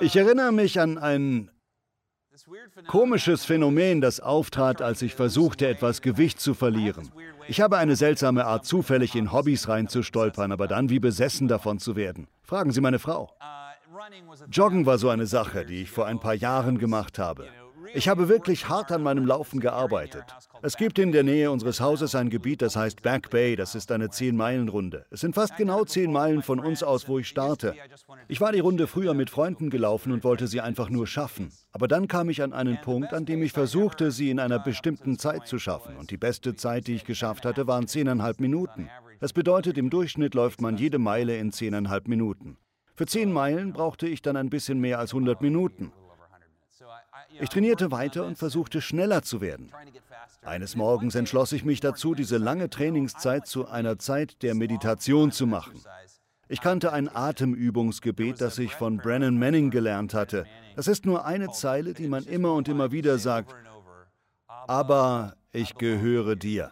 Ich erinnere mich an ein komisches Phänomen, das auftrat, als ich versuchte, etwas Gewicht zu verlieren. Ich habe eine seltsame Art, zufällig in Hobbys reinzustolpern, aber dann wie besessen davon zu werden. Fragen Sie meine Frau. Joggen war so eine Sache, die ich vor ein paar Jahren gemacht habe. Ich habe wirklich hart an meinem Laufen gearbeitet. Es gibt in der Nähe unseres Hauses ein Gebiet, das heißt Back Bay. Das ist eine 10-Meilen-Runde. Es sind fast genau 10 Meilen von uns aus, wo ich starte. Ich war die Runde früher mit Freunden gelaufen und wollte sie einfach nur schaffen. Aber dann kam ich an einen Punkt, an dem ich versuchte, sie in einer bestimmten Zeit zu schaffen. Und die beste Zeit, die ich geschafft hatte, waren 10,5 Minuten. Das bedeutet, im Durchschnitt läuft man jede Meile in 10,5 Minuten. Für 10 Meilen brauchte ich dann ein bisschen mehr als 100 Minuten. Ich trainierte weiter und versuchte schneller zu werden. Eines Morgens entschloss ich mich dazu, diese lange Trainingszeit zu einer Zeit der Meditation zu machen. Ich kannte ein Atemübungsgebet, das ich von Brennan Manning gelernt hatte. Das ist nur eine Zeile, die man immer und immer wieder sagt. Aber ich gehöre dir.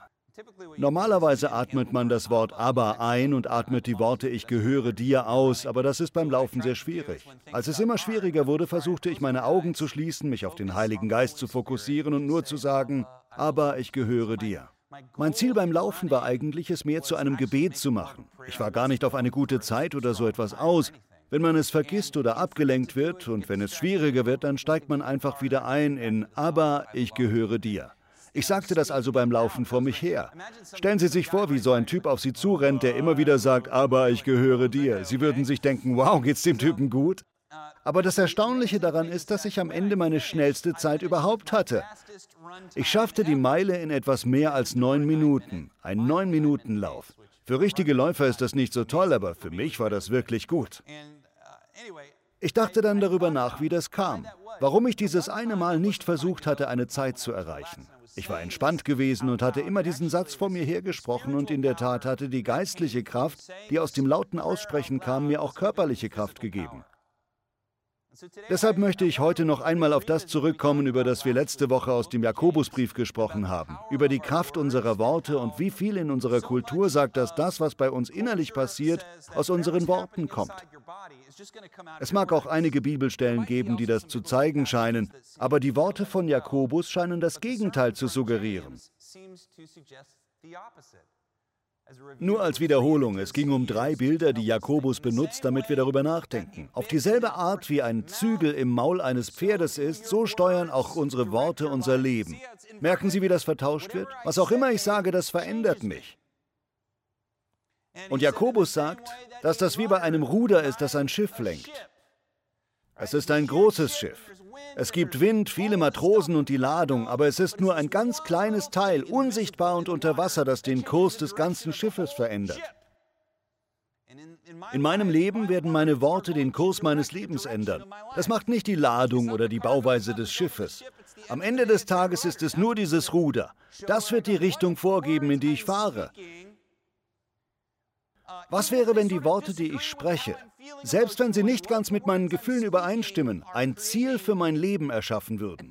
Normalerweise atmet man das Wort aber ein und atmet die Worte ich gehöre dir aus, aber das ist beim Laufen sehr schwierig. Als es immer schwieriger wurde, versuchte ich meine Augen zu schließen, mich auf den Heiligen Geist zu fokussieren und nur zu sagen, aber ich gehöre dir. Mein Ziel beim Laufen war eigentlich, es mehr zu einem Gebet zu machen. Ich war gar nicht auf eine gute Zeit oder so etwas aus. Wenn man es vergisst oder abgelenkt wird und wenn es schwieriger wird, dann steigt man einfach wieder ein in Aber ich gehöre dir. Ich sagte das also beim Laufen vor mich her. Stellen Sie sich vor, wie so ein Typ auf Sie zurennt, der immer wieder sagt, aber ich gehöre dir. Sie würden sich denken, wow, geht's dem Typen gut? Aber das Erstaunliche daran ist, dass ich am Ende meine schnellste Zeit überhaupt hatte. Ich schaffte die Meile in etwas mehr als neun Minuten. Ein Neun-Minuten-Lauf. Für richtige Läufer ist das nicht so toll, aber für mich war das wirklich gut. Ich dachte dann darüber nach, wie das kam. Warum ich dieses eine Mal nicht versucht hatte, eine Zeit zu erreichen. Ich war entspannt gewesen und hatte immer diesen Satz vor mir hergesprochen und in der Tat hatte die geistliche Kraft, die aus dem lauten Aussprechen kam, mir auch körperliche Kraft gegeben. Deshalb möchte ich heute noch einmal auf das zurückkommen, über das wir letzte Woche aus dem Jakobusbrief gesprochen haben, über die Kraft unserer Worte und wie viel in unserer Kultur sagt, dass das, was bei uns innerlich passiert, aus unseren Worten kommt. Es mag auch einige Bibelstellen geben, die das zu zeigen scheinen, aber die Worte von Jakobus scheinen das Gegenteil zu suggerieren. Nur als Wiederholung, es ging um drei Bilder, die Jakobus benutzt, damit wir darüber nachdenken. Auf dieselbe Art wie ein Zügel im Maul eines Pferdes ist, so steuern auch unsere Worte unser Leben. Merken Sie, wie das vertauscht wird? Was auch immer ich sage, das verändert mich. Und Jakobus sagt, dass das wie bei einem Ruder ist, das ein Schiff lenkt. Es ist ein großes Schiff. Es gibt Wind, viele Matrosen und die Ladung, aber es ist nur ein ganz kleines Teil, unsichtbar und unter Wasser, das den Kurs des ganzen Schiffes verändert. In meinem Leben werden meine Worte den Kurs meines Lebens ändern. Das macht nicht die Ladung oder die Bauweise des Schiffes. Am Ende des Tages ist es nur dieses Ruder. Das wird die Richtung vorgeben, in die ich fahre. Was wäre, wenn die Worte, die ich spreche, selbst wenn sie nicht ganz mit meinen Gefühlen übereinstimmen, ein Ziel für mein Leben erschaffen würden?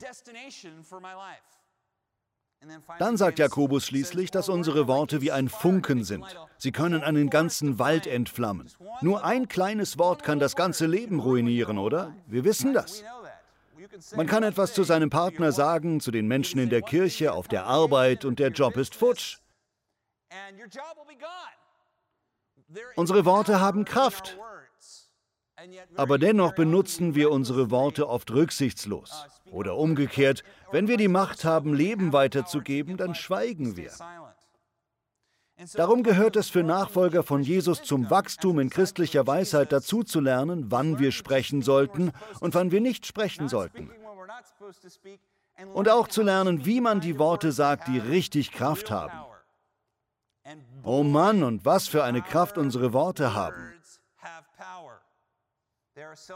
Dann sagt Jakobus schließlich, dass unsere Worte wie ein Funken sind. Sie können einen ganzen Wald entflammen. Nur ein kleines Wort kann das ganze Leben ruinieren, oder? Wir wissen das. Man kann etwas zu seinem Partner sagen, zu den Menschen in der Kirche, auf der Arbeit und der Job ist futsch. Unsere Worte haben Kraft. Aber dennoch benutzen wir unsere Worte oft rücksichtslos. Oder umgekehrt, wenn wir die Macht haben, Leben weiterzugeben, dann schweigen wir. Darum gehört es für Nachfolger von Jesus zum Wachstum in christlicher Weisheit dazu zu lernen, wann wir sprechen sollten und wann wir nicht sprechen sollten. Und auch zu lernen, wie man die Worte sagt, die richtig Kraft haben. Oh Mann, und was für eine Kraft unsere Worte haben.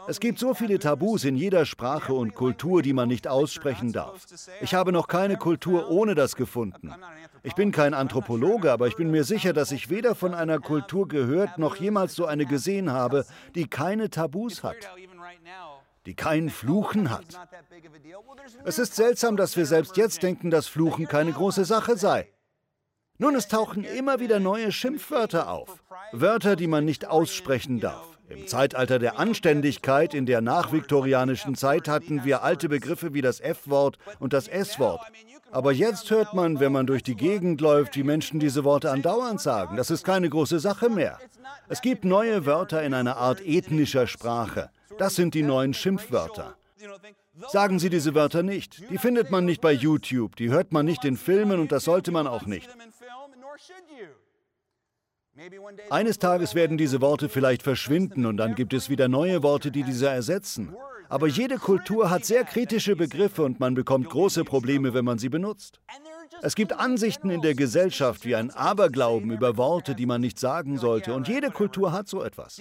Es gibt so viele Tabus in jeder Sprache und Kultur, die man nicht aussprechen darf. Ich habe noch keine Kultur ohne das gefunden. Ich bin kein Anthropologe, aber ich bin mir sicher, dass ich weder von einer Kultur gehört noch jemals so eine gesehen habe, die keine Tabus hat die kein Fluchen hat. Es ist seltsam, dass wir selbst jetzt denken, dass Fluchen keine große Sache sei. Nun, es tauchen immer wieder neue Schimpfwörter auf. Wörter, die man nicht aussprechen darf. Im Zeitalter der Anständigkeit in der nachviktorianischen Zeit hatten wir alte Begriffe wie das F-Wort und das S-Wort. Aber jetzt hört man, wenn man durch die Gegend läuft, wie Menschen diese Worte andauernd sagen. Das ist keine große Sache mehr. Es gibt neue Wörter in einer Art ethnischer Sprache. Das sind die neuen Schimpfwörter. Sagen Sie diese Wörter nicht. Die findet man nicht bei YouTube, die hört man nicht in Filmen und das sollte man auch nicht. Eines Tages werden diese Worte vielleicht verschwinden und dann gibt es wieder neue Worte, die diese ersetzen. Aber jede Kultur hat sehr kritische Begriffe und man bekommt große Probleme, wenn man sie benutzt. Es gibt Ansichten in der Gesellschaft wie ein Aberglauben über Worte, die man nicht sagen sollte. Und jede Kultur hat so etwas.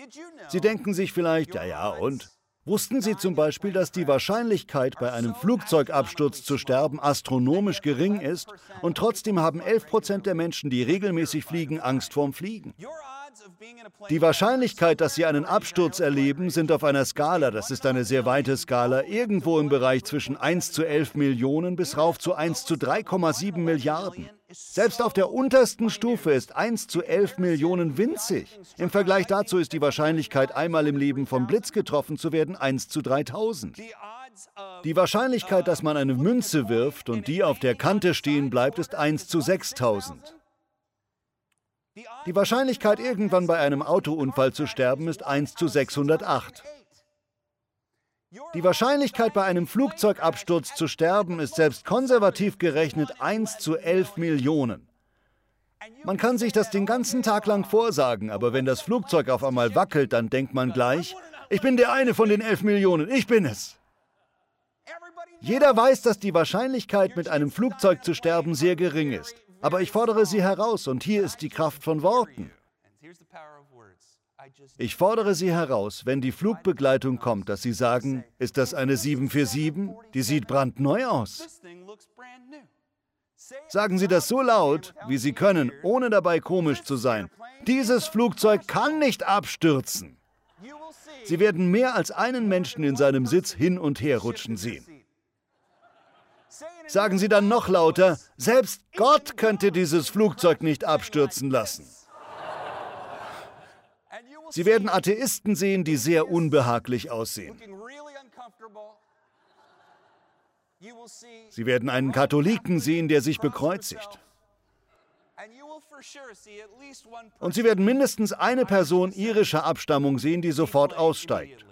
Sie denken sich vielleicht, ja ja, und? Wussten Sie zum Beispiel, dass die Wahrscheinlichkeit, bei einem Flugzeugabsturz zu sterben, astronomisch gering ist und trotzdem haben 11 Prozent der Menschen, die regelmäßig fliegen, Angst vorm Fliegen? Die Wahrscheinlichkeit, dass Sie einen Absturz erleben, sind auf einer Skala, das ist eine sehr weite Skala, irgendwo im Bereich zwischen 1 zu 11 Millionen bis rauf zu 1 zu 3,7 Milliarden. Selbst auf der untersten Stufe ist 1 zu 11 Millionen winzig. Im Vergleich dazu ist die Wahrscheinlichkeit, einmal im Leben vom Blitz getroffen zu werden, 1 zu 3000. Die Wahrscheinlichkeit, dass man eine Münze wirft und die auf der Kante stehen bleibt, ist 1 zu 6000. Die Wahrscheinlichkeit, irgendwann bei einem Autounfall zu sterben, ist 1 zu 608. Die Wahrscheinlichkeit, bei einem Flugzeugabsturz zu sterben, ist selbst konservativ gerechnet 1 zu 11 Millionen. Man kann sich das den ganzen Tag lang vorsagen, aber wenn das Flugzeug auf einmal wackelt, dann denkt man gleich, ich bin der eine von den 11 Millionen, ich bin es. Jeder weiß, dass die Wahrscheinlichkeit, mit einem Flugzeug zu sterben, sehr gering ist. Aber ich fordere Sie heraus und hier ist die Kraft von Worten. Ich fordere Sie heraus, wenn die Flugbegleitung kommt, dass Sie sagen, ist das eine 747? Die sieht brandneu aus. Sagen Sie das so laut, wie Sie können, ohne dabei komisch zu sein. Dieses Flugzeug kann nicht abstürzen. Sie werden mehr als einen Menschen in seinem Sitz hin und her rutschen sehen. Sagen Sie dann noch lauter, selbst Gott könnte dieses Flugzeug nicht abstürzen lassen. Sie werden Atheisten sehen, die sehr unbehaglich aussehen. Sie werden einen Katholiken sehen, der sich bekreuzigt. Und Sie werden mindestens eine Person irischer Abstammung sehen, die sofort aussteigt.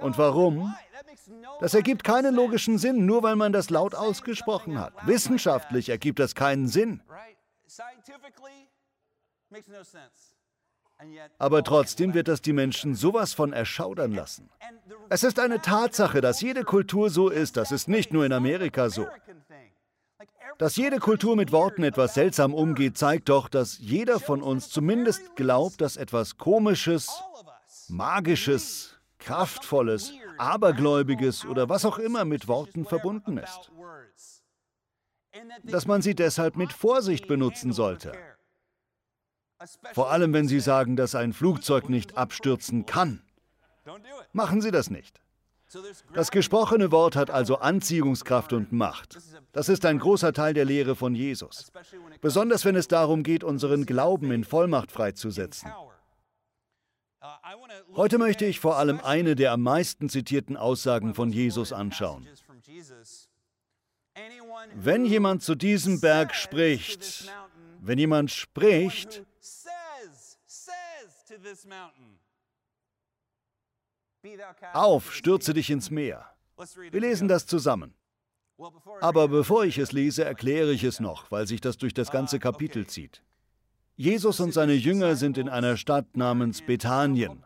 Und warum? Das ergibt keinen logischen Sinn, nur weil man das laut ausgesprochen hat. Wissenschaftlich ergibt das keinen Sinn. Aber trotzdem wird das die Menschen sowas von erschaudern lassen. Es ist eine Tatsache, dass jede Kultur so ist. Das ist nicht nur in Amerika so. Dass jede Kultur mit Worten etwas seltsam umgeht, zeigt doch, dass jeder von uns zumindest glaubt, dass etwas Komisches, Magisches, Kraftvolles, Abergläubiges oder was auch immer mit Worten verbunden ist. Dass man sie deshalb mit Vorsicht benutzen sollte. Vor allem, wenn Sie sagen, dass ein Flugzeug nicht abstürzen kann. Machen Sie das nicht. Das gesprochene Wort hat also Anziehungskraft und Macht. Das ist ein großer Teil der Lehre von Jesus. Besonders wenn es darum geht, unseren Glauben in Vollmacht freizusetzen. Heute möchte ich vor allem eine der am meisten zitierten Aussagen von Jesus anschauen. Wenn jemand zu diesem Berg spricht, wenn jemand spricht, auf, stürze dich ins Meer. Wir lesen das zusammen. Aber bevor ich es lese, erkläre ich es noch, weil sich das durch das ganze Kapitel zieht. Jesus und seine Jünger sind in einer Stadt namens Bethanien.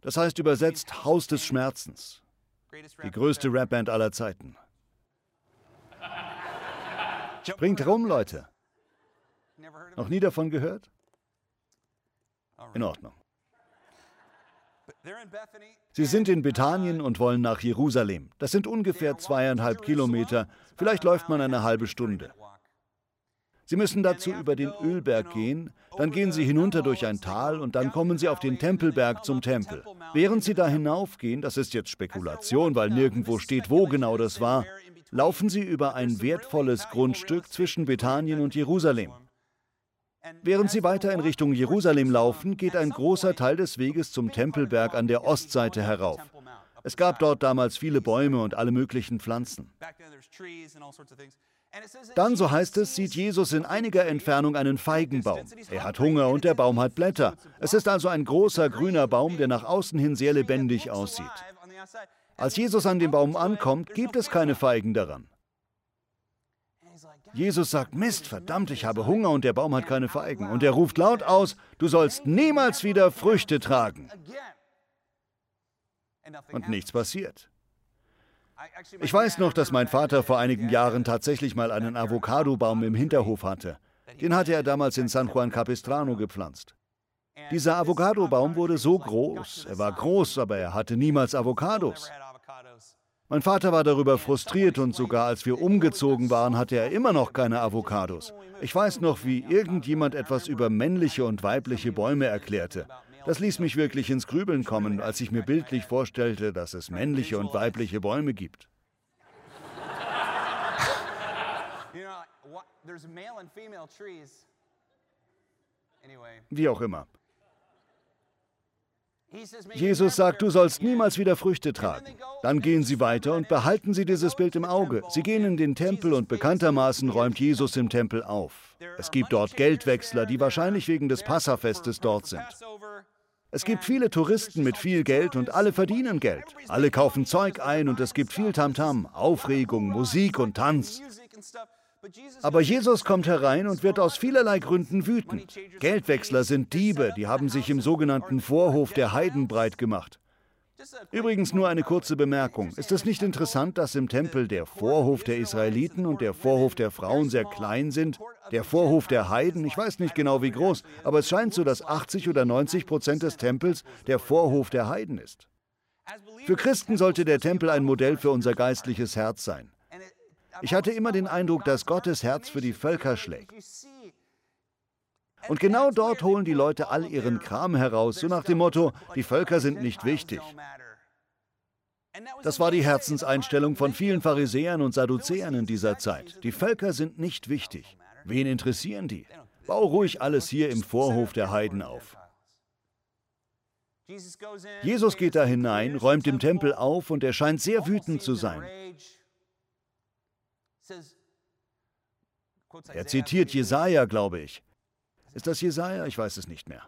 Das heißt übersetzt Haus des Schmerzens. Die größte Rapband aller Zeiten. Springt rum, Leute. Noch nie davon gehört? In Ordnung. Sie sind in Bethanien und wollen nach Jerusalem. Das sind ungefähr zweieinhalb Kilometer. Vielleicht läuft man eine halbe Stunde. Sie müssen dazu über den Ölberg gehen, dann gehen Sie hinunter durch ein Tal und dann kommen Sie auf den Tempelberg zum Tempel. Während Sie da hinaufgehen, das ist jetzt Spekulation, weil nirgendwo steht, wo genau das war, laufen Sie über ein wertvolles Grundstück zwischen Bethanien und Jerusalem. Während sie weiter in Richtung Jerusalem laufen, geht ein großer Teil des Weges zum Tempelberg an der Ostseite herauf. Es gab dort damals viele Bäume und alle möglichen Pflanzen. Dann, so heißt es, sieht Jesus in einiger Entfernung einen Feigenbaum. Er hat Hunger und der Baum hat Blätter. Es ist also ein großer grüner Baum, der nach außen hin sehr lebendig aussieht. Als Jesus an dem Baum ankommt, gibt es keine Feigen daran. Jesus sagt, Mist, verdammt, ich habe Hunger und der Baum hat keine Feigen. Und er ruft laut aus, du sollst niemals wieder Früchte tragen. Und nichts passiert. Ich weiß noch, dass mein Vater vor einigen Jahren tatsächlich mal einen Avocadobaum im Hinterhof hatte. Den hatte er damals in San Juan Capistrano gepflanzt. Dieser Avocadobaum wurde so groß. Er war groß, aber er hatte niemals Avocados. Mein Vater war darüber frustriert und sogar als wir umgezogen waren, hatte er immer noch keine Avocados. Ich weiß noch, wie irgendjemand etwas über männliche und weibliche Bäume erklärte. Das ließ mich wirklich ins Grübeln kommen, als ich mir bildlich vorstellte, dass es männliche und weibliche Bäume gibt. Wie auch immer. Jesus sagt, du sollst niemals wieder Früchte tragen. Dann gehen sie weiter und behalten sie dieses Bild im Auge. Sie gehen in den Tempel und bekanntermaßen räumt Jesus im Tempel auf. Es gibt dort Geldwechsler, die wahrscheinlich wegen des Passafestes dort sind. Es gibt viele Touristen mit viel Geld und alle verdienen Geld. Alle kaufen Zeug ein und es gibt viel Tamtam, -Tam, Aufregung, Musik und Tanz. Aber Jesus kommt herein und wird aus vielerlei Gründen wütend. Geldwechsler sind Diebe, die haben sich im sogenannten Vorhof der Heiden breit gemacht. Übrigens nur eine kurze Bemerkung. Ist es nicht interessant, dass im Tempel der Vorhof der Israeliten und der Vorhof der Frauen sehr klein sind? Der Vorhof der Heiden, ich weiß nicht genau wie groß, aber es scheint so, dass 80 oder 90 Prozent des Tempels der Vorhof der Heiden ist. Für Christen sollte der Tempel ein Modell für unser geistliches Herz sein. Ich hatte immer den Eindruck, dass Gottes Herz für die Völker schlägt. Und genau dort holen die Leute all ihren Kram heraus, so nach dem Motto, die Völker sind nicht wichtig. Das war die Herzenseinstellung von vielen Pharisäern und Sadduzäern in dieser Zeit. Die Völker sind nicht wichtig. Wen interessieren die? Bau ruhig alles hier im Vorhof der Heiden auf. Jesus geht da hinein, räumt im Tempel auf und er scheint sehr wütend zu sein. Er zitiert Jesaja, glaube ich. Ist das Jesaja? Ich weiß es nicht mehr.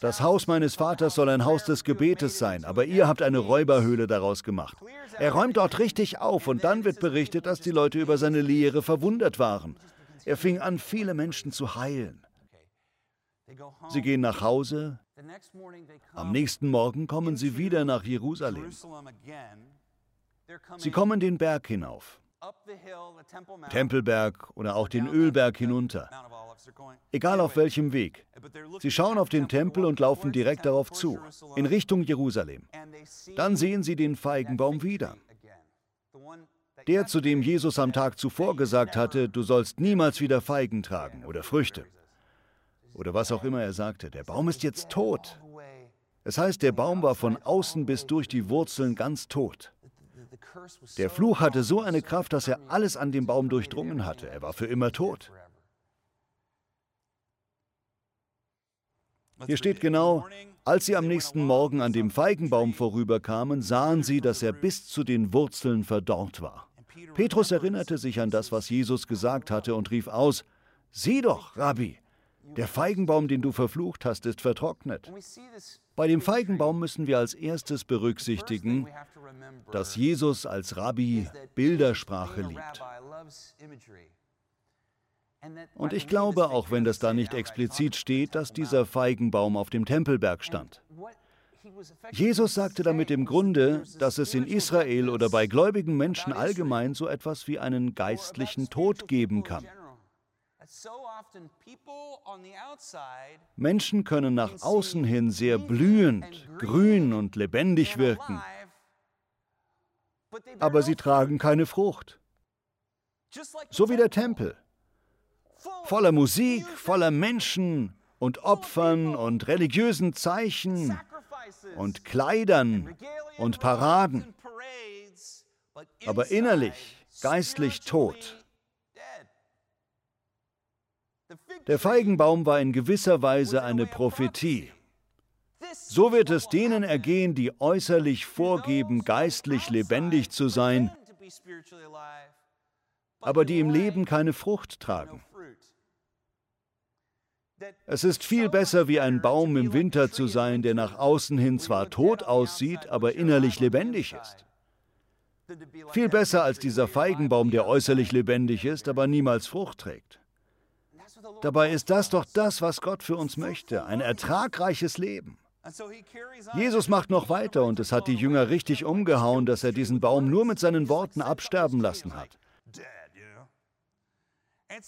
Das Haus meines Vaters soll ein Haus des Gebetes sein, aber ihr habt eine Räuberhöhle daraus gemacht. Er räumt dort richtig auf und dann wird berichtet, dass die Leute über seine Lehre verwundert waren. Er fing an, viele Menschen zu heilen. Sie gehen nach Hause. Am nächsten Morgen kommen sie wieder nach Jerusalem. Sie kommen den Berg hinauf. Tempelberg oder auch den Ölberg hinunter. Egal auf welchem Weg. Sie schauen auf den Tempel und laufen direkt darauf zu, in Richtung Jerusalem. Dann sehen sie den Feigenbaum wieder. Der, zu dem Jesus am Tag zuvor gesagt hatte, du sollst niemals wieder Feigen tragen oder Früchte. Oder was auch immer er sagte, der Baum ist jetzt tot. Es heißt, der Baum war von außen bis durch die Wurzeln ganz tot. Der Fluch hatte so eine Kraft, dass er alles an dem Baum durchdrungen hatte. Er war für immer tot. Hier steht genau, als sie am nächsten Morgen an dem Feigenbaum vorüberkamen, sahen sie, dass er bis zu den Wurzeln verdorrt war. Petrus erinnerte sich an das, was Jesus gesagt hatte und rief aus, Sieh doch, Rabbi, der Feigenbaum, den du verflucht hast, ist vertrocknet. Bei dem Feigenbaum müssen wir als erstes berücksichtigen, dass Jesus als Rabbi Bildersprache liebt. Und ich glaube, auch wenn das da nicht explizit steht, dass dieser Feigenbaum auf dem Tempelberg stand. Jesus sagte damit im Grunde, dass es in Israel oder bei gläubigen Menschen allgemein so etwas wie einen geistlichen Tod geben kann. Menschen können nach außen hin sehr blühend, grün und lebendig wirken, aber sie tragen keine Frucht. So wie der Tempel. Voller Musik, voller Menschen und Opfern und religiösen Zeichen und Kleidern und Paraden, aber innerlich, geistlich tot. Der Feigenbaum war in gewisser Weise eine Prophetie. So wird es denen ergehen, die äußerlich vorgeben, geistlich lebendig zu sein, aber die im Leben keine Frucht tragen. Es ist viel besser, wie ein Baum im Winter zu sein, der nach außen hin zwar tot aussieht, aber innerlich lebendig ist. Viel besser als dieser Feigenbaum, der äußerlich lebendig ist, aber niemals Frucht trägt. Dabei ist das doch das, was Gott für uns möchte, ein ertragreiches Leben. Jesus macht noch weiter und es hat die Jünger richtig umgehauen, dass er diesen Baum nur mit seinen Worten absterben lassen hat.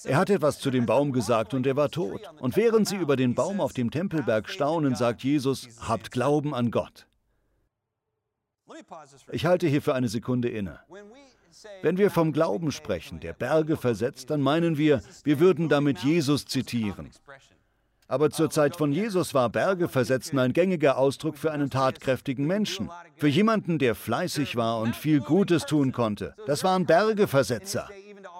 Er hat etwas zu dem Baum gesagt und er war tot. Und während sie über den Baum auf dem Tempelberg staunen, sagt Jesus, habt Glauben an Gott. Ich halte hier für eine Sekunde inne. Wenn wir vom Glauben sprechen, der Berge versetzt, dann meinen wir, wir würden damit Jesus zitieren. Aber zur Zeit von Jesus war Berge versetzen ein gängiger Ausdruck für einen tatkräftigen Menschen, für jemanden, der fleißig war und viel Gutes tun konnte. Das waren Bergeversetzer.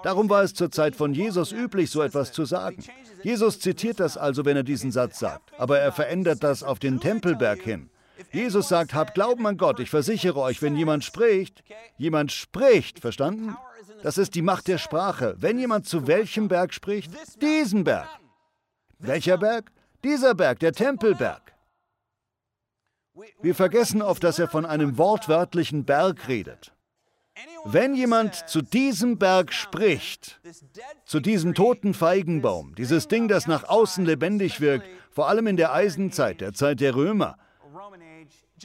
Darum war es zur Zeit von Jesus üblich, so etwas zu sagen. Jesus zitiert das also, wenn er diesen Satz sagt, aber er verändert das auf den Tempelberg hin. Jesus sagt, habt Glauben an Gott. Ich versichere euch, wenn jemand spricht, jemand spricht, verstanden? Das ist die Macht der Sprache. Wenn jemand zu welchem Berg spricht, diesen Berg. Welcher Berg? Dieser Berg, der Tempelberg. Wir vergessen oft, dass er von einem wortwörtlichen Berg redet. Wenn jemand zu diesem Berg spricht, zu diesem toten Feigenbaum, dieses Ding, das nach außen lebendig wirkt, vor allem in der Eisenzeit, der Zeit der Römer,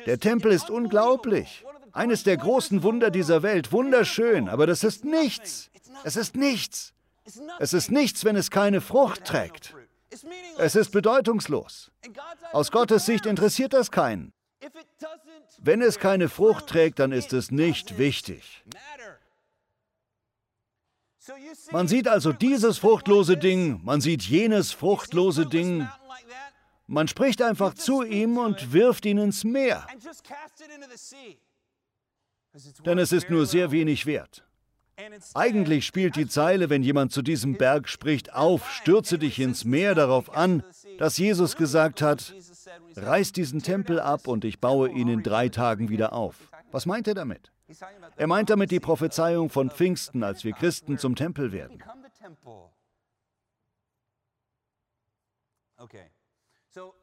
der Tempel ist unglaublich. Eines der großen Wunder dieser Welt. Wunderschön, aber das ist nichts. Es ist nichts. Es ist nichts, wenn es keine Frucht trägt. Es ist bedeutungslos. Aus Gottes Sicht interessiert das keinen. Wenn es keine Frucht trägt, dann ist es nicht wichtig. Man sieht also dieses fruchtlose Ding, man sieht jenes fruchtlose Ding, man spricht einfach zu ihm und wirft ihn ins Meer. Denn es ist nur sehr wenig wert. Eigentlich spielt die Zeile, wenn jemand zu diesem Berg spricht, auf, stürze dich ins Meer darauf an, dass Jesus gesagt hat, reiß diesen Tempel ab und ich baue ihn in drei Tagen wieder auf. Was meint er damit? Er meint damit die Prophezeiung von Pfingsten, als wir Christen zum Tempel werden.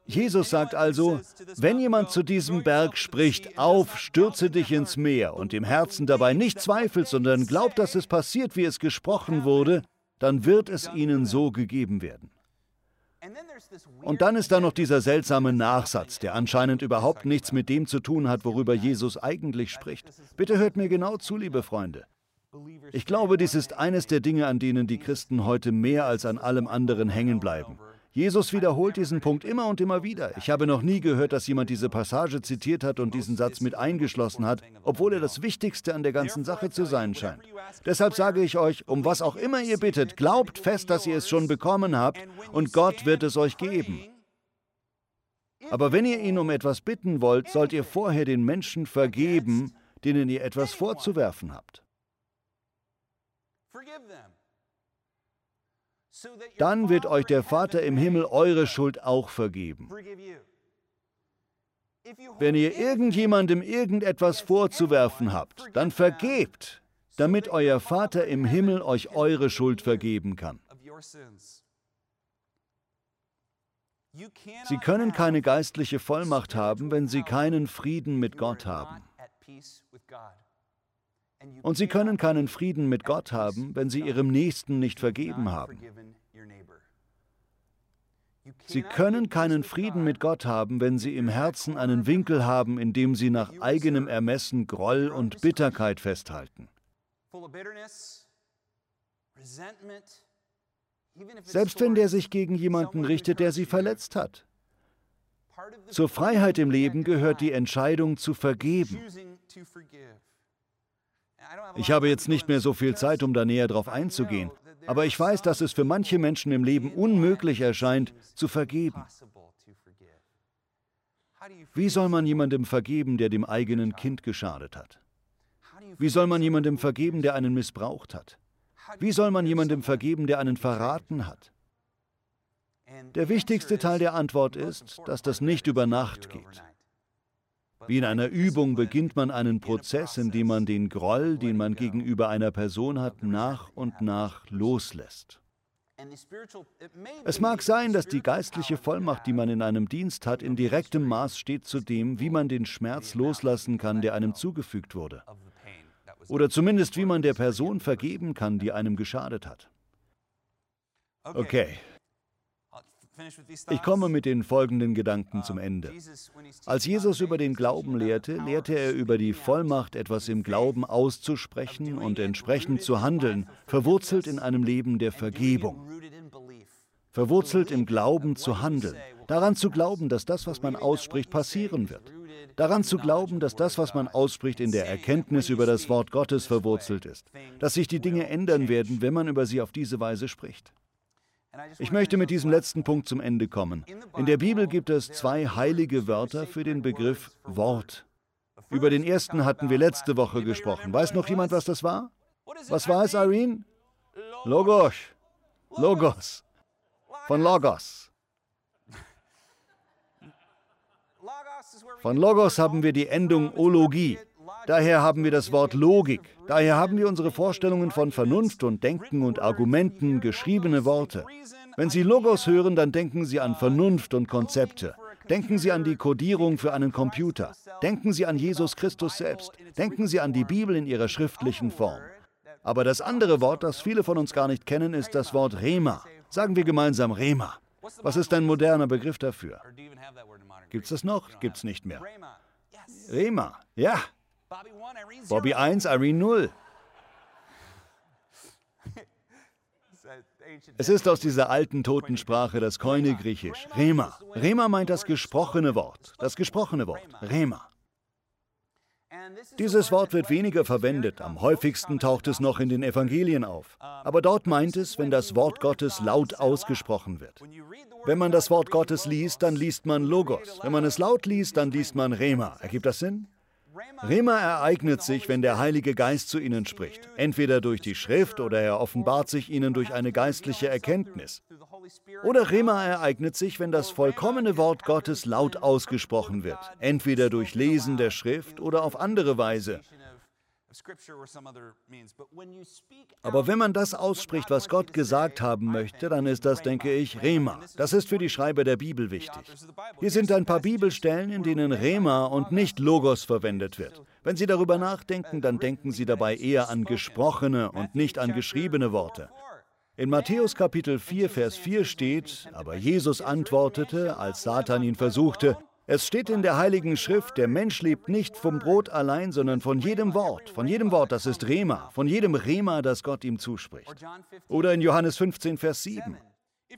Jesus sagt also, wenn jemand zu diesem Berg spricht, auf, stürze dich ins Meer und im Herzen dabei nicht zweifelt, sondern glaubt, dass es passiert, wie es gesprochen wurde, dann wird es ihnen so gegeben werden. Und dann ist da noch dieser seltsame Nachsatz, der anscheinend überhaupt nichts mit dem zu tun hat, worüber Jesus eigentlich spricht. Bitte hört mir genau zu, liebe Freunde. Ich glaube, dies ist eines der Dinge, an denen die Christen heute mehr als an allem anderen hängen bleiben. Jesus wiederholt diesen Punkt immer und immer wieder. Ich habe noch nie gehört, dass jemand diese Passage zitiert hat und diesen Satz mit eingeschlossen hat, obwohl er das Wichtigste an der ganzen Sache zu sein scheint. Deshalb sage ich euch, um was auch immer ihr bittet, glaubt fest, dass ihr es schon bekommen habt und Gott wird es euch geben. Aber wenn ihr ihn um etwas bitten wollt, sollt ihr vorher den Menschen vergeben, denen ihr etwas vorzuwerfen habt. Dann wird euch der Vater im Himmel eure Schuld auch vergeben. Wenn ihr irgendjemandem irgendetwas vorzuwerfen habt, dann vergebt, damit euer Vater im Himmel euch eure Schuld vergeben kann. Sie können keine geistliche Vollmacht haben, wenn sie keinen Frieden mit Gott haben. Und sie können keinen Frieden mit Gott haben, wenn sie ihrem Nächsten nicht vergeben haben. Sie können keinen Frieden mit Gott haben, wenn sie im Herzen einen Winkel haben, in dem sie nach eigenem Ermessen Groll und Bitterkeit festhalten. Selbst wenn der sich gegen jemanden richtet, der sie verletzt hat. Zur Freiheit im Leben gehört die Entscheidung zu vergeben. Ich habe jetzt nicht mehr so viel Zeit, um da näher drauf einzugehen, aber ich weiß, dass es für manche Menschen im Leben unmöglich erscheint, zu vergeben. Wie soll man jemandem vergeben, der dem eigenen Kind geschadet hat? Wie soll man jemandem vergeben, der einen missbraucht hat? Wie soll man jemandem vergeben, der einen verraten hat? Der wichtigste Teil der Antwort ist, dass das nicht über Nacht geht. Wie in einer Übung beginnt man einen Prozess, in dem man den Groll, den man gegenüber einer Person hat, nach und nach loslässt. Es mag sein, dass die geistliche Vollmacht, die man in einem Dienst hat, in direktem Maß steht zu dem, wie man den Schmerz loslassen kann, der einem zugefügt wurde. Oder zumindest wie man der Person vergeben kann, die einem geschadet hat. Okay, ich komme mit den folgenden Gedanken zum Ende. Als Jesus über den Glauben lehrte, lehrte er über die Vollmacht, etwas im Glauben auszusprechen und entsprechend zu handeln, verwurzelt in einem Leben der Vergebung. Verwurzelt im Glauben zu handeln, daran zu glauben, dass das, was man ausspricht, passieren wird. Daran zu glauben, dass das, was man ausspricht, in der Erkenntnis über das Wort Gottes verwurzelt ist, dass sich die Dinge ändern werden, wenn man über sie auf diese Weise spricht. Ich möchte mit diesem letzten Punkt zum Ende kommen. In der Bibel gibt es zwei heilige Wörter für den Begriff Wort. Über den ersten hatten wir letzte Woche gesprochen. Weiß noch jemand, was das war? Was war es, Irene? Logos. Logos. Von Logos. Von Logos haben wir die Endung Ologie. Daher haben wir das Wort Logik. Daher haben wir unsere Vorstellungen von Vernunft und Denken und Argumenten, geschriebene Worte. Wenn Sie Logos hören, dann denken Sie an Vernunft und Konzepte. Denken Sie an die Kodierung für einen Computer. Denken Sie an Jesus Christus selbst. Denken Sie an die Bibel in ihrer schriftlichen Form. Aber das andere Wort, das viele von uns gar nicht kennen, ist das Wort Rema. Sagen wir gemeinsam Rema. Was ist ein moderner Begriff dafür? Gibt es das noch? Gibt es nicht mehr. Rema, ja, Bobby 1, Irene 0. Es ist aus dieser alten Totensprache das Koine-Griechisch, Rema. Rema meint das gesprochene Wort, das gesprochene Wort, Rema. Dieses Wort wird weniger verwendet, am häufigsten taucht es noch in den Evangelien auf. Aber dort meint es, wenn das Wort Gottes laut ausgesprochen wird. Wenn man das Wort Gottes liest, dann liest man Logos. Wenn man es laut liest, dann liest man Rema. Ergibt das Sinn? Rema ereignet sich, wenn der Heilige Geist zu ihnen spricht, entweder durch die Schrift oder er offenbart sich ihnen durch eine geistliche Erkenntnis. Oder Rema ereignet sich, wenn das vollkommene Wort Gottes laut ausgesprochen wird, entweder durch Lesen der Schrift oder auf andere Weise, aber wenn man das ausspricht, was Gott gesagt haben möchte, dann ist das, denke ich, Rema. Das ist für die Schreiber der Bibel wichtig. Hier sind ein paar Bibelstellen, in denen Rema und nicht Logos verwendet wird. Wenn Sie darüber nachdenken, dann denken Sie dabei eher an gesprochene und nicht an geschriebene Worte. In Matthäus Kapitel 4, Vers 4 steht, aber Jesus antwortete, als Satan ihn versuchte, es steht in der Heiligen Schrift, der Mensch lebt nicht vom Brot allein, sondern von jedem Wort, von jedem Wort, das ist Rema, von jedem Rema, das Gott ihm zuspricht. Oder in Johannes 15, Vers 7.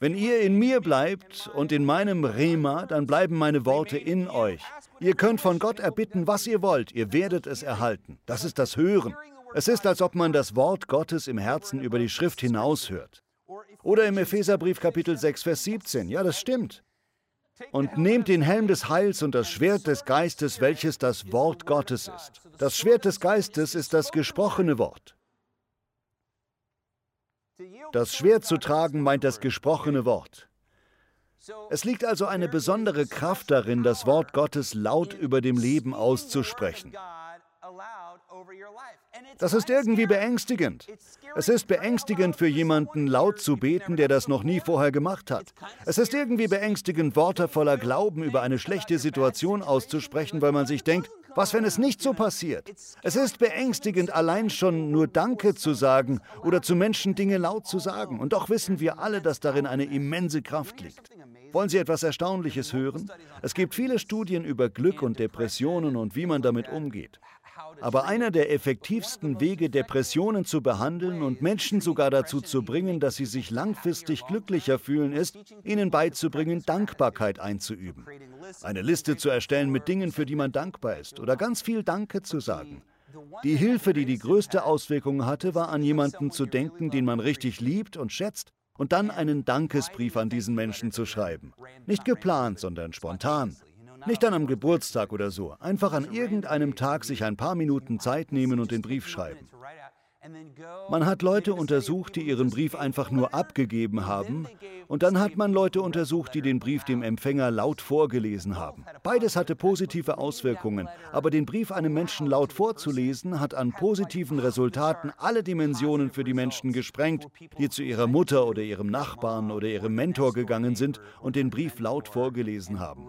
Wenn ihr in mir bleibt und in meinem Rema, dann bleiben meine Worte in euch. Ihr könnt von Gott erbitten, was ihr wollt, ihr werdet es erhalten. Das ist das Hören. Es ist, als ob man das Wort Gottes im Herzen über die Schrift hinaushört. Oder im Epheserbrief Kapitel 6, Vers 17. Ja, das stimmt und nehmt den Helm des Heils und das Schwert des Geistes, welches das Wort Gottes ist. Das Schwert des Geistes ist das gesprochene Wort. Das Schwert zu tragen meint das gesprochene Wort. Es liegt also eine besondere Kraft darin, das Wort Gottes laut über dem Leben auszusprechen. Das ist irgendwie beängstigend. Es ist beängstigend für jemanden laut zu beten, der das noch nie vorher gemacht hat. Es ist irgendwie beängstigend, Worte voller Glauben über eine schlechte Situation auszusprechen, weil man sich denkt, was, wenn es nicht so passiert? Es ist beängstigend, allein schon nur Danke zu sagen oder zu Menschen Dinge laut zu sagen. Und doch wissen wir alle, dass darin eine immense Kraft liegt. Wollen Sie etwas Erstaunliches hören? Es gibt viele Studien über Glück und Depressionen und wie man damit umgeht. Aber einer der effektivsten Wege, Depressionen zu behandeln und Menschen sogar dazu zu bringen, dass sie sich langfristig glücklicher fühlen, ist, ihnen beizubringen, Dankbarkeit einzuüben. Eine Liste zu erstellen mit Dingen, für die man dankbar ist oder ganz viel Danke zu sagen. Die Hilfe, die die größte Auswirkung hatte, war an jemanden zu denken, den man richtig liebt und schätzt und dann einen Dankesbrief an diesen Menschen zu schreiben. Nicht geplant, sondern spontan. Nicht an einem Geburtstag oder so. Einfach an irgendeinem Tag sich ein paar Minuten Zeit nehmen und den Brief schreiben. Man hat Leute untersucht, die ihren Brief einfach nur abgegeben haben, und dann hat man Leute untersucht, die den Brief dem Empfänger laut vorgelesen haben. Beides hatte positive Auswirkungen, aber den Brief einem Menschen laut vorzulesen, hat an positiven Resultaten alle Dimensionen für die Menschen gesprengt, die zu ihrer Mutter oder ihrem Nachbarn oder ihrem Mentor gegangen sind und den Brief laut vorgelesen haben.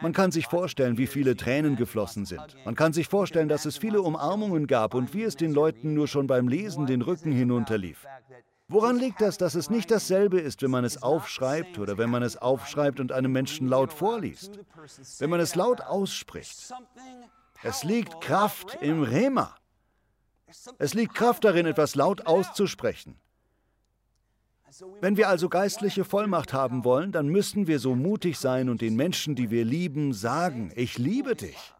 Man kann sich vorstellen, wie viele Tränen geflossen sind. Man kann sich vorstellen, dass es viele Umarmungen gab und wie es den Leuten nur schon beim Lesen den Rücken hinunterlief. Woran liegt das, dass es nicht dasselbe ist, wenn man es aufschreibt oder wenn man es aufschreibt und einem Menschen laut vorliest? Wenn man es laut ausspricht. Es liegt Kraft im Rema. Es liegt Kraft darin, etwas laut auszusprechen. Wenn wir also geistliche Vollmacht haben wollen, dann müssen wir so mutig sein und den Menschen, die wir lieben, sagen, ich liebe dich.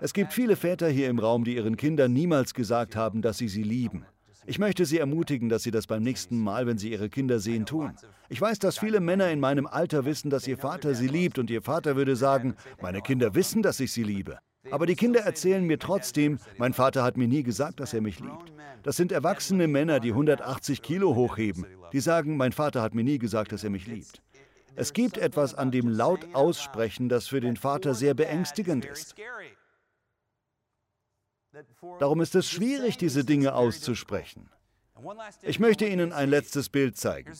Es gibt viele Väter hier im Raum, die ihren Kindern niemals gesagt haben, dass sie sie lieben. Ich möchte Sie ermutigen, dass Sie das beim nächsten Mal, wenn Sie Ihre Kinder sehen, tun. Ich weiß, dass viele Männer in meinem Alter wissen, dass ihr Vater sie liebt und ihr Vater würde sagen, meine Kinder wissen, dass ich sie liebe. Aber die Kinder erzählen mir trotzdem, mein Vater hat mir nie gesagt, dass er mich liebt. Das sind erwachsene Männer, die 180 Kilo hochheben. Die sagen, mein Vater hat mir nie gesagt, dass er mich liebt. Es gibt etwas an dem laut Aussprechen, das für den Vater sehr beängstigend ist. Darum ist es schwierig, diese Dinge auszusprechen. Ich möchte Ihnen ein letztes Bild zeigen.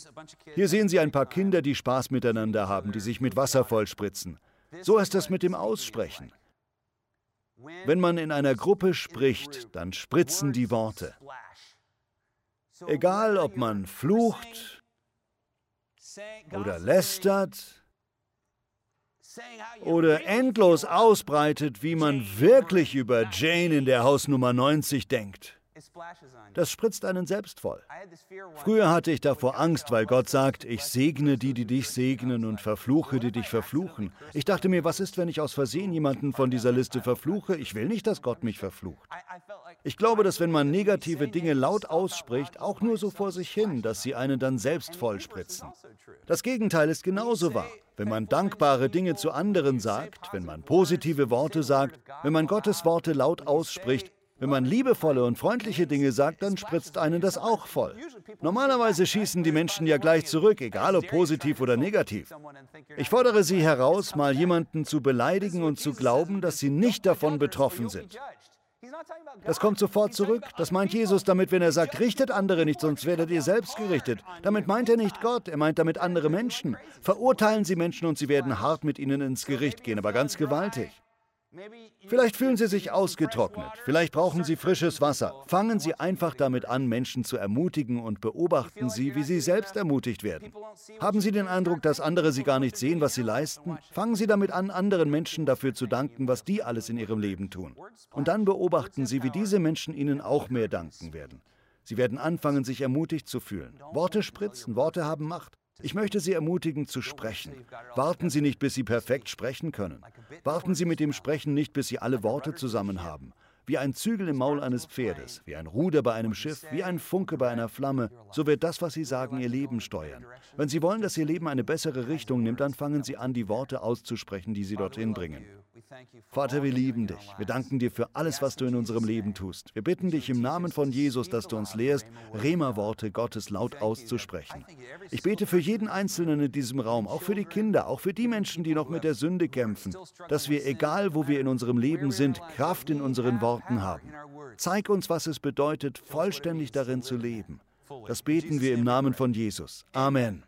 Hier sehen Sie ein paar Kinder, die Spaß miteinander haben, die sich mit Wasser vollspritzen. So ist es mit dem Aussprechen. Wenn man in einer Gruppe spricht, dann spritzen die Worte. Egal, ob man flucht oder lästert oder endlos ausbreitet, wie man wirklich über Jane in der Hausnummer 90 denkt. Das spritzt einen selbst voll. Früher hatte ich davor Angst, weil Gott sagt, ich segne die, die dich segnen und verfluche, die dich verfluchen. Ich dachte mir, was ist, wenn ich aus Versehen jemanden von dieser Liste verfluche? Ich will nicht, dass Gott mich verflucht. Ich glaube, dass wenn man negative Dinge laut ausspricht, auch nur so vor sich hin, dass sie einen dann selbst vollspritzen. Das Gegenteil ist genauso wahr. Wenn man dankbare Dinge zu anderen sagt, wenn man positive Worte sagt, wenn man Gottes Worte laut ausspricht, wenn man liebevolle und freundliche Dinge sagt, dann spritzt einen das auch voll. Normalerweise schießen die Menschen ja gleich zurück, egal ob positiv oder negativ. Ich fordere Sie heraus, mal jemanden zu beleidigen und zu glauben, dass Sie nicht davon betroffen sind. Das kommt sofort zurück. Das meint Jesus damit, wenn er sagt, richtet andere nicht, sonst werdet ihr selbst gerichtet. Damit meint er nicht Gott, er meint damit andere Menschen. Verurteilen Sie Menschen und sie werden hart mit ihnen ins Gericht gehen, aber ganz gewaltig. Vielleicht fühlen Sie sich ausgetrocknet, vielleicht brauchen Sie frisches Wasser. Fangen Sie einfach damit an, Menschen zu ermutigen und beobachten Sie, wie Sie selbst ermutigt werden. Haben Sie den Eindruck, dass andere Sie gar nicht sehen, was Sie leisten? Fangen Sie damit an, anderen Menschen dafür zu danken, was die alles in ihrem Leben tun. Und dann beobachten Sie, wie diese Menschen Ihnen auch mehr danken werden. Sie werden anfangen, sich ermutigt zu fühlen. Worte spritzen, Worte haben Macht. Ich möchte Sie ermutigen zu sprechen. Warten Sie nicht, bis Sie perfekt sprechen können. Warten Sie mit dem Sprechen nicht, bis Sie alle Worte zusammen haben. Wie ein Zügel im Maul eines Pferdes, wie ein Ruder bei einem Schiff, wie ein Funke bei einer Flamme, so wird das, was Sie sagen, Ihr Leben steuern. Wenn Sie wollen, dass Ihr Leben eine bessere Richtung nimmt, dann fangen Sie an, die Worte auszusprechen, die Sie dorthin bringen. Vater, wir lieben dich. Wir danken dir für alles, was du in unserem Leben tust. Wir bitten dich im Namen von Jesus, dass du uns lehrst, Rema-Worte Gottes laut auszusprechen. Ich bete für jeden Einzelnen in diesem Raum, auch für die Kinder, auch für die Menschen, die noch mit der Sünde kämpfen, dass wir, egal wo wir in unserem Leben sind, Kraft in unseren Worten haben. Zeig uns, was es bedeutet, vollständig darin zu leben. Das beten wir im Namen von Jesus. Amen.